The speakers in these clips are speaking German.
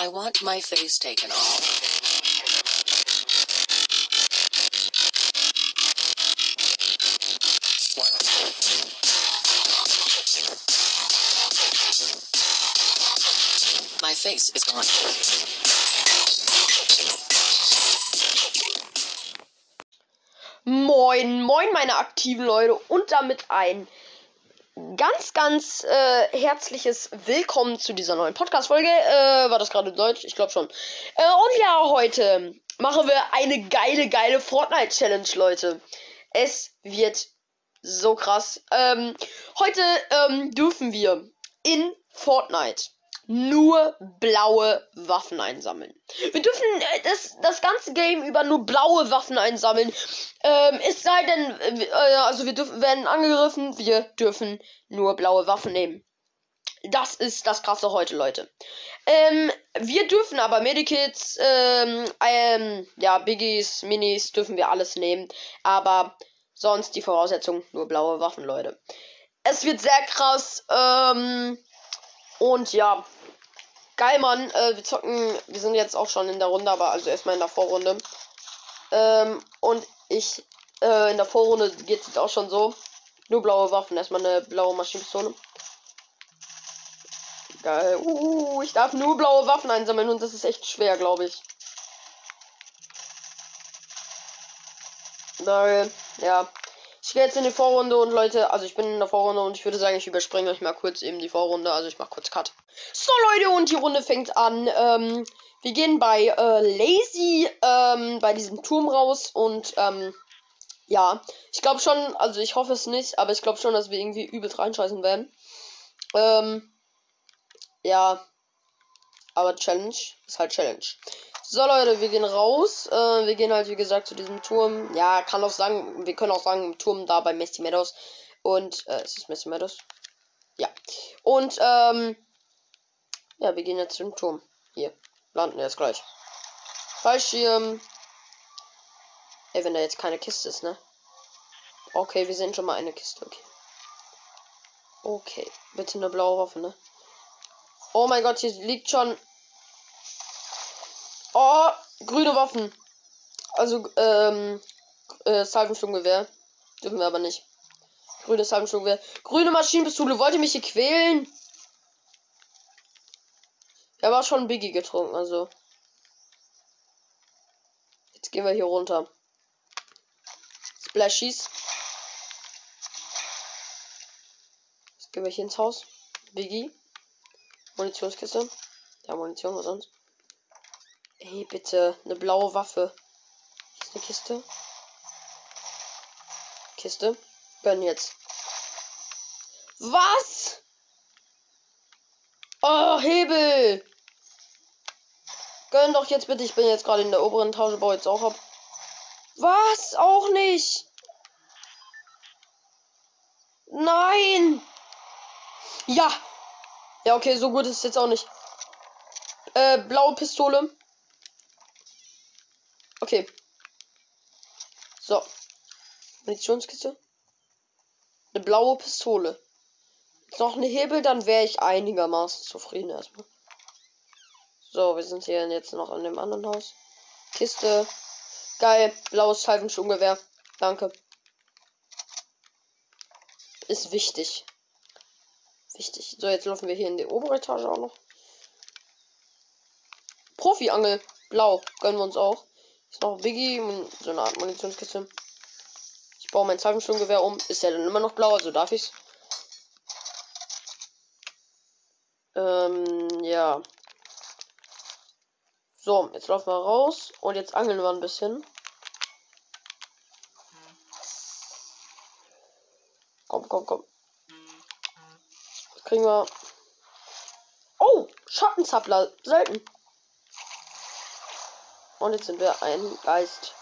I want my face taken off. My face is gone. Moin, moin, meine aktiven Leute und damit ein ganz, ganz äh, herzliches Willkommen zu dieser neuen Podcast-Folge. Äh, war das gerade Deutsch? Ich glaube schon. Äh, und ja, heute machen wir eine geile, geile Fortnite-Challenge, Leute. Es wird so krass. Ähm, heute ähm, dürfen wir in Fortnite nur blaue Waffen einsammeln. Wir dürfen äh, das, das ganze Game über nur blaue Waffen einsammeln. Ähm, es sei denn, äh, also wir dürfen, werden angegriffen, wir dürfen nur blaue Waffen nehmen. Das ist das krasse heute, Leute. Ähm, wir dürfen aber Medikits, ähm, ähm, ja, Biggies, Minis, dürfen wir alles nehmen. Aber sonst die Voraussetzung nur blaue Waffen, Leute. Es wird sehr krass. Ähm, und ja, geil, Mann. Äh, wir zocken. Wir sind jetzt auch schon in der Runde, aber also erstmal in der Vorrunde. Ähm, und ich, äh, in der Vorrunde geht es jetzt auch schon so. Nur blaue Waffen. Erstmal eine blaue Maschinenpistole. Geil. Uh, ich darf nur blaue Waffen einsammeln und das ist echt schwer, glaube ich. Geil. Ja. Ich gehe jetzt in die Vorrunde und Leute, also ich bin in der Vorrunde und ich würde sagen, ich überspringe euch mal kurz eben die Vorrunde. Also ich mache kurz Cut. So Leute, und die Runde fängt an. Ähm, wir gehen bei äh, Lazy ähm, bei diesem Turm raus und ähm, ja, ich glaube schon, also ich hoffe es nicht, aber ich glaube schon, dass wir irgendwie übelst reinscheißen werden. Ähm, ja, aber Challenge ist halt Challenge. So Leute, wir gehen raus. Äh, wir gehen halt wie gesagt zu diesem Turm. Ja, kann auch sagen, wir können auch sagen Turm da bei Messi Meadows. Und äh, ist es Messi Meadows? Ja. Und ähm, ja, wir gehen jetzt zum Turm. Hier landen jetzt gleich. Fallschirm. Ey, wenn da jetzt keine Kiste ist, ne? Okay, wir sehen schon mal eine Kiste. Okay. Okay, bitte eine blaue Waffe, ne? Oh mein Gott, hier liegt schon Oh, grüne Waffen. Also, ähm, äh, Salvensturmgewehr. Dürfen wir aber nicht. Grünes Salvensturmgewehr. Grüne Maschinenpistole. Wollt ihr mich hier quälen? Er war schon Biggie getrunken, also. Jetzt gehen wir hier runter. Splashies. Jetzt gehen wir hier ins Haus. Biggie. Munitionskiste. Ja, Munition, was sonst? Hey, bitte, eine blaue Waffe. Ist eine Kiste. Kiste. Gönn jetzt. Was? Oh, Hebel. Gönn doch jetzt bitte. Ich bin jetzt gerade in der oberen Etage, baue jetzt auch ab. Was? Auch nicht. Nein. Ja. Ja, okay, so gut ist es jetzt auch nicht. Äh, blaue Pistole. Okay. So. Munitionskiste. Eine blaue Pistole. Jetzt noch eine Hebel, dann wäre ich einigermaßen zufrieden erstmal. So, wir sind hier jetzt noch an dem anderen Haus. Kiste. Geil. Blaues Salvenschungewehr. Danke. Ist wichtig. Wichtig. So, jetzt laufen wir hier in die obere Etage auch noch. Profi-Angel. Blau. Gönnen wir uns auch. Ist noch Biggie so eine Art Munitionskiste. Ich baue mein Salvensturmgewehr um. Ist ja dann immer noch blau, also darf ich's. Ähm, ja. So, jetzt laufen wir raus und jetzt angeln wir ein bisschen. Komm, komm, komm. Kriegen wir. Oh, Schattenzappler. Selten. Und jetzt sind wir ein Geist.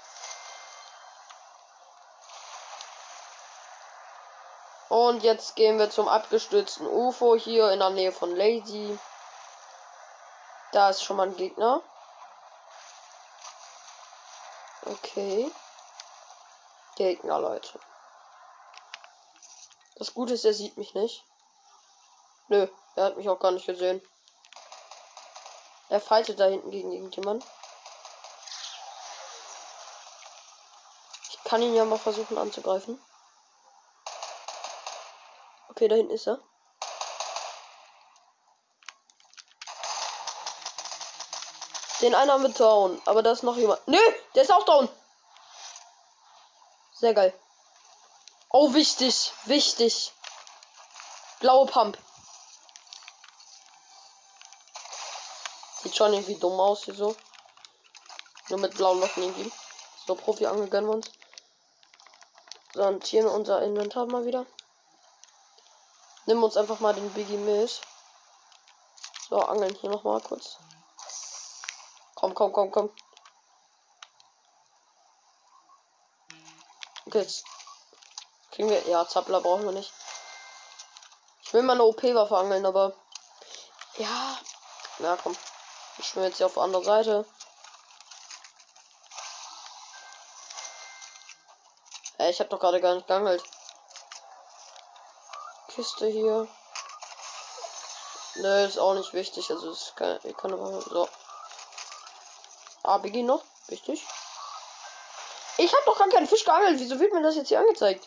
Und jetzt gehen wir zum abgestürzten UFO hier in der Nähe von Lazy. Da ist schon mal ein Gegner. Okay. Gegner, Leute. Das Gute ist, er sieht mich nicht. Nö, er hat mich auch gar nicht gesehen. Er fightet da hinten gegen irgendjemand. Kann ihn ja mal versuchen anzugreifen. Okay, da hinten ist er. Den einen haben wir down, aber da ist noch jemand. Nö, der ist auch down. Sehr geil. Oh, wichtig, wichtig. Blaue Pump. Sieht schon irgendwie dumm aus hier so. Nur mit blauen Locken irgendwie. So, Profi-Angel gönnen wir uns. Sortieren unser Inventar mal wieder. Nimm uns einfach mal den Biggie mit. So, angeln hier noch mal kurz. Komm, komm, komm, komm. Okay, jetzt kriegen wir. Ja, Zappler brauchen wir nicht. Ich will mal eine OP-Waffe angeln, aber. Ja. Na komm. Ich schwimme jetzt hier auf der anderen Seite. Hey, ich habe doch gerade gar nicht geangelt. Kiste hier. Nö, ist auch nicht wichtig. Also es kann, ich kann aber so. Ah, Biggie noch. Wichtig. Ich habe doch gar keinen Fisch geangelt. Wieso wird mir das jetzt hier angezeigt?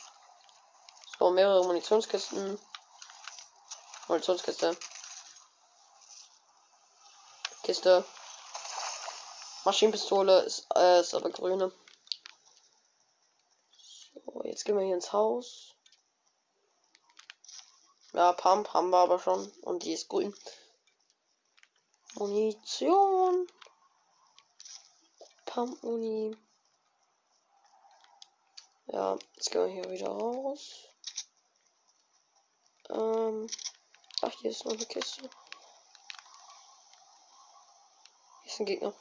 So, mehrere Munitionskisten. Munitionskiste. Kiste. Maschinenpistole ist, äh, ist aber grüne. Jetzt gehen wir hier ins Haus. Ja, Pump haben wir aber schon. Und die ist grün. Munition. Pump-Uni. Ja, jetzt gehen wir hier wieder raus. Ähm. Ach, hier ist noch eine Kiste. Hier ist ein Gegner.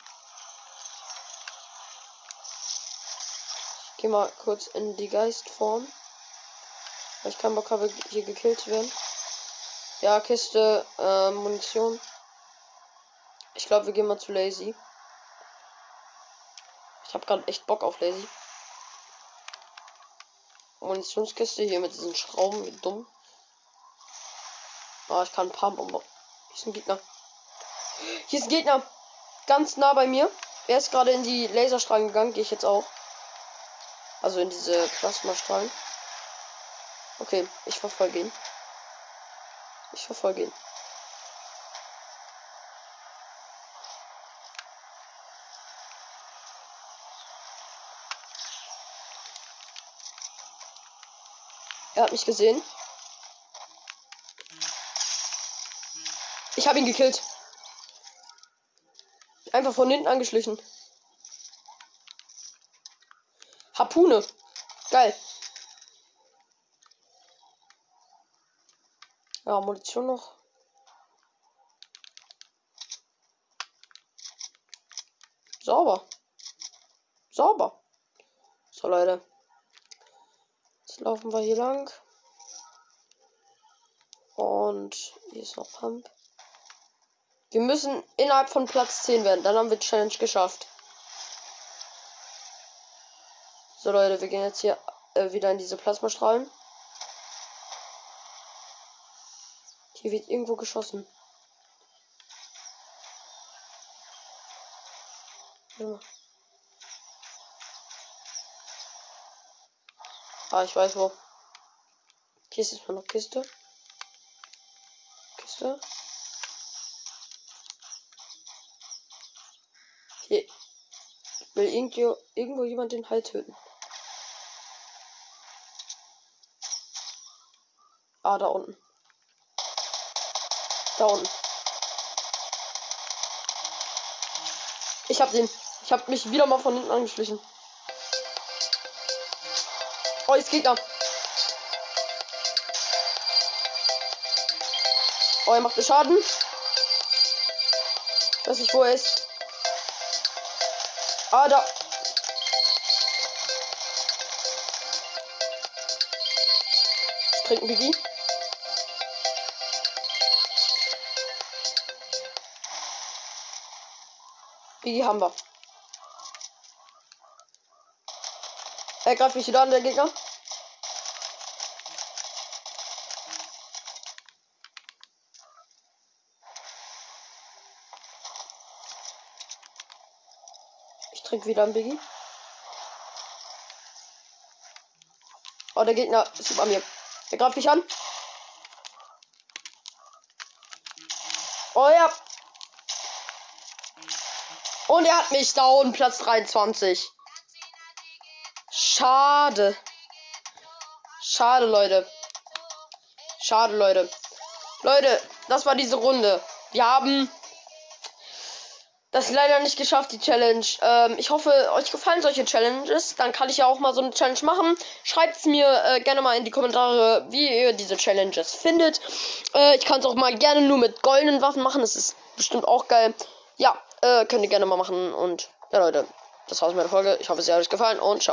Ich geh mal kurz in die Geistform. Weil ich keinen Bock habe, hier gekillt zu werden. Ja, Kiste, äh, Munition. Ich glaube, wir gehen mal zu Lazy. Ich habe gerade echt Bock auf Lazy. Munitionskiste hier mit diesen Schrauben, wie dumm. Ah, ich kann Pump um. Hier ist ein Gegner. Hier ist ein Gegner. Ganz nah bei mir. Er ist gerade in die Laserstrahlen gegangen. Gehe ich jetzt auch. Also in diese Plasmastrahlen. Okay, ich verfolge ihn. Ich verfolge ihn. Er hat mich gesehen. Ich habe ihn gekillt. Einfach von hinten angeschlichen. Harpune. Geil. Ja, Munition noch. Sauber. Sauber. So, Leute. Jetzt laufen wir hier lang. Und hier ist noch Pump. Wir müssen innerhalb von Platz 10 werden. Dann haben wir Challenge geschafft. So Leute, wir gehen jetzt hier äh, wieder in diese Plasmastrahlen. Hier wird irgendwo geschossen. Ah, ich weiß wo. Hier ist jetzt mal noch Kiste. Kiste. Hier will irgendwo, irgendwo jemand den Halt töten. Ah, da unten. Da unten. Ich hab den. Ich hab mich wieder mal von hinten angeschlichen. Oh, jetzt Gegner. Oh, er macht mir Schaden. Weiß nicht, wo er ist. Ah, da. Ich trinke Biggie. Biggie haben wir. Er greift mich wieder an, der Gegner. Ich trinke wieder ein Biggie. Oh, der Gegner ist über mir. Der greift mich an. Oh ja. Und er hat mich down, Platz 23. Schade. Schade, Leute. Schade, Leute. Leute, das war diese Runde. Wir haben das leider nicht geschafft, die Challenge. Ähm, ich hoffe, euch gefallen solche Challenges. Dann kann ich ja auch mal so eine Challenge machen. Schreibt es mir äh, gerne mal in die Kommentare, wie ihr diese Challenges findet. Äh, ich kann es auch mal gerne nur mit goldenen Waffen machen. Das ist bestimmt auch geil. Ja, äh, könnt ihr gerne mal machen. Und ja, Leute, das war's mit der Folge. Ich hoffe, es hat euch gefallen und ciao.